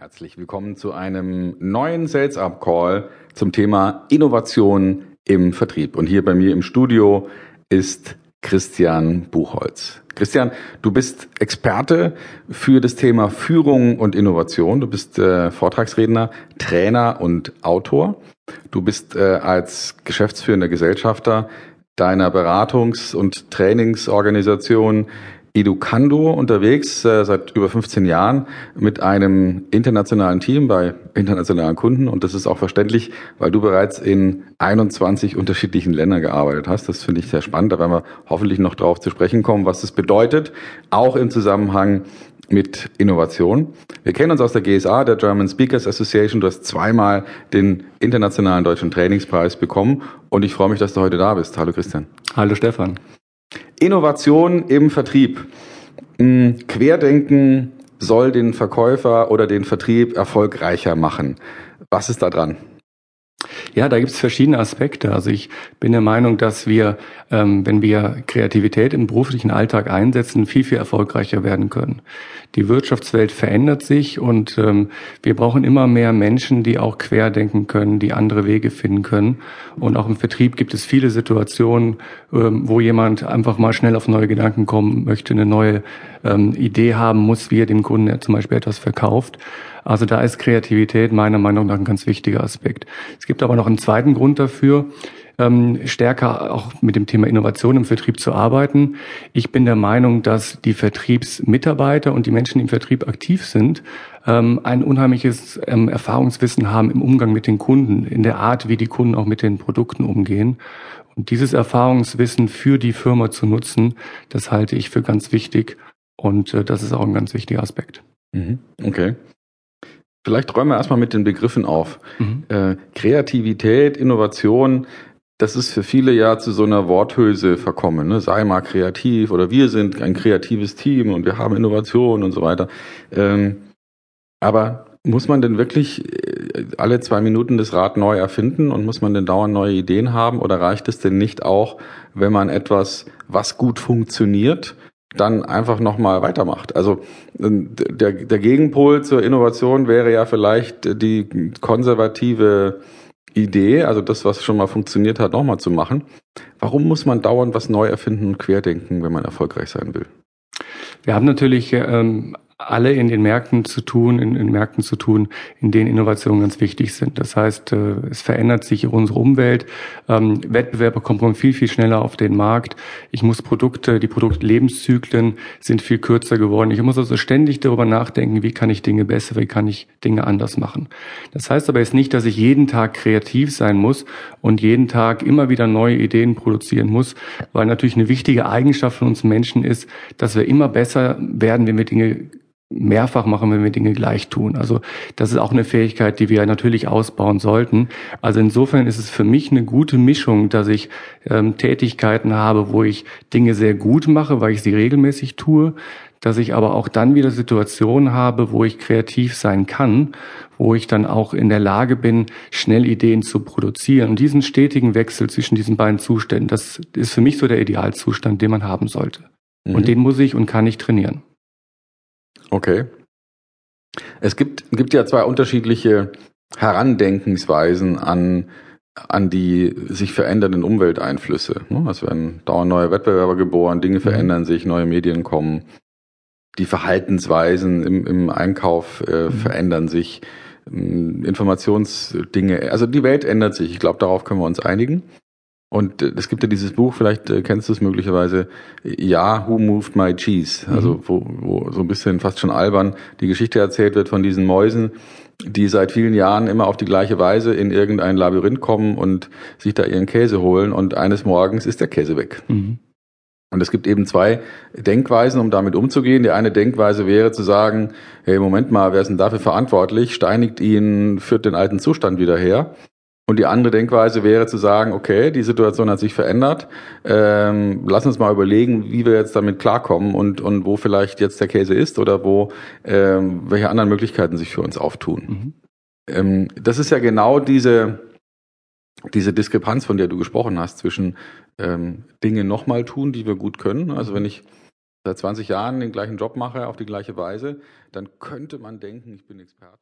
Herzlich willkommen zu einem neuen Sales Up Call zum Thema Innovation im Vertrieb. Und hier bei mir im Studio ist Christian Buchholz. Christian, du bist Experte für das Thema Führung und Innovation. Du bist äh, Vortragsredner, Trainer und Autor. Du bist äh, als geschäftsführender Gesellschafter deiner Beratungs- und Trainingsorganisation Educando unterwegs äh, seit über 15 Jahren mit einem internationalen Team bei internationalen Kunden und das ist auch verständlich, weil du bereits in 21 unterschiedlichen Ländern gearbeitet hast. Das finde ich sehr spannend. Da werden wir hoffentlich noch drauf zu sprechen kommen, was das bedeutet, auch im Zusammenhang mit Innovation. Wir kennen uns aus der GSA, der German Speakers Association. Du hast zweimal den internationalen deutschen Trainingspreis bekommen und ich freue mich, dass du heute da bist. Hallo Christian. Hallo Stefan. Innovation im Vertrieb. Hm, Querdenken soll den Verkäufer oder den Vertrieb erfolgreicher machen. Was ist da dran? Ja, da gibt es verschiedene Aspekte. Also ich bin der Meinung, dass wir, ähm, wenn wir Kreativität im beruflichen Alltag einsetzen, viel, viel erfolgreicher werden können. Die Wirtschaftswelt verändert sich und ähm, wir brauchen immer mehr Menschen, die auch querdenken können, die andere Wege finden können. Und auch im Vertrieb gibt es viele Situationen, ähm, wo jemand einfach mal schnell auf neue Gedanken kommen möchte, eine neue ähm, Idee haben muss, wie er dem Kunden zum Beispiel etwas verkauft. Also da ist Kreativität meiner Meinung nach ein ganz wichtiger Aspekt. Es gibt aber noch einen zweiten Grund dafür, ähm, stärker auch mit dem Thema Innovation im Vertrieb zu arbeiten. Ich bin der Meinung, dass die Vertriebsmitarbeiter und die Menschen, die im Vertrieb aktiv sind, ähm, ein unheimliches ähm, Erfahrungswissen haben im Umgang mit den Kunden, in der Art, wie die Kunden auch mit den Produkten umgehen. Und dieses Erfahrungswissen für die Firma zu nutzen, das halte ich für ganz wichtig und äh, das ist auch ein ganz wichtiger Aspekt. Mhm. Okay. Vielleicht räumen wir erstmal mit den Begriffen auf. Mhm. Äh, Kreativität, Innovation, das ist für viele ja zu so einer Worthülse verkommen. Ne? Sei mal kreativ oder wir sind ein kreatives Team und wir haben Innovation und so weiter. Ähm, aber muss man denn wirklich äh, alle zwei Minuten das Rad neu erfinden und muss man denn dauernd neue Ideen haben oder reicht es denn nicht auch, wenn man etwas, was gut funktioniert, dann einfach nochmal weitermacht. Also der, der Gegenpol zur Innovation wäre ja vielleicht die konservative Idee, also das, was schon mal funktioniert hat, nochmal zu machen. Warum muss man dauernd was neu erfinden und querdenken, wenn man erfolgreich sein will? Wir haben natürlich ähm, alle in den Märkten zu tun, in, in Märkten zu tun, in denen Innovationen ganz wichtig sind. Das heißt, äh, es verändert sich unsere Umwelt. Ähm, Wettbewerber kommen viel, viel schneller auf den Markt. Ich muss Produkte, die Produktlebenszyklen sind viel kürzer geworden. Ich muss also ständig darüber nachdenken, wie kann ich Dinge besser, wie kann ich Dinge anders machen. Das heißt aber jetzt nicht, dass ich jeden Tag kreativ sein muss und jeden Tag immer wieder neue Ideen produzieren muss, weil natürlich eine wichtige Eigenschaft von uns Menschen ist, dass wir immer besser werden, wenn wir Dinge mehrfach machen, wenn wir Dinge gleich tun. Also das ist auch eine Fähigkeit, die wir natürlich ausbauen sollten. Also insofern ist es für mich eine gute Mischung, dass ich ähm, Tätigkeiten habe, wo ich Dinge sehr gut mache, weil ich sie regelmäßig tue, dass ich aber auch dann wieder Situationen habe, wo ich kreativ sein kann, wo ich dann auch in der Lage bin, schnell Ideen zu produzieren. Und diesen stetigen Wechsel zwischen diesen beiden Zuständen, das ist für mich so der Idealzustand, den man haben sollte. Mhm. Und den muss ich und kann ich trainieren. Okay. Es gibt, gibt ja zwei unterschiedliche Herandenkensweisen an, an die sich verändernden Umwelteinflüsse. Ne? Es werden dauernd neue Wettbewerber geboren, Dinge mhm. verändern sich, neue Medien kommen, die Verhaltensweisen im, im Einkauf äh, mhm. verändern sich, Informationsdinge, also die Welt ändert sich. Ich glaube, darauf können wir uns einigen. Und äh, es gibt ja dieses Buch, vielleicht äh, kennst du es möglicherweise, Ja, Who Moved My Cheese? Mhm. Also wo, wo so ein bisschen fast schon albern die Geschichte erzählt wird von diesen Mäusen, die seit vielen Jahren immer auf die gleiche Weise in irgendein Labyrinth kommen und sich da ihren Käse holen und eines Morgens ist der Käse weg. Mhm. Und es gibt eben zwei Denkweisen, um damit umzugehen. Die eine Denkweise wäre zu sagen, hey, Moment mal, wer ist denn dafür verantwortlich? Steinigt ihn, führt den alten Zustand wieder her. Und die andere Denkweise wäre zu sagen, okay, die Situation hat sich verändert. Ähm, lass uns mal überlegen, wie wir jetzt damit klarkommen und, und wo vielleicht jetzt der Käse ist oder wo ähm, welche anderen Möglichkeiten sich für uns auftun. Mhm. Ähm, das ist ja genau diese, diese Diskrepanz, von der du gesprochen hast, zwischen ähm, Dinge nochmal tun, die wir gut können. Also wenn ich seit 20 Jahren den gleichen Job mache, auf die gleiche Weise, dann könnte man denken, ich bin Experte.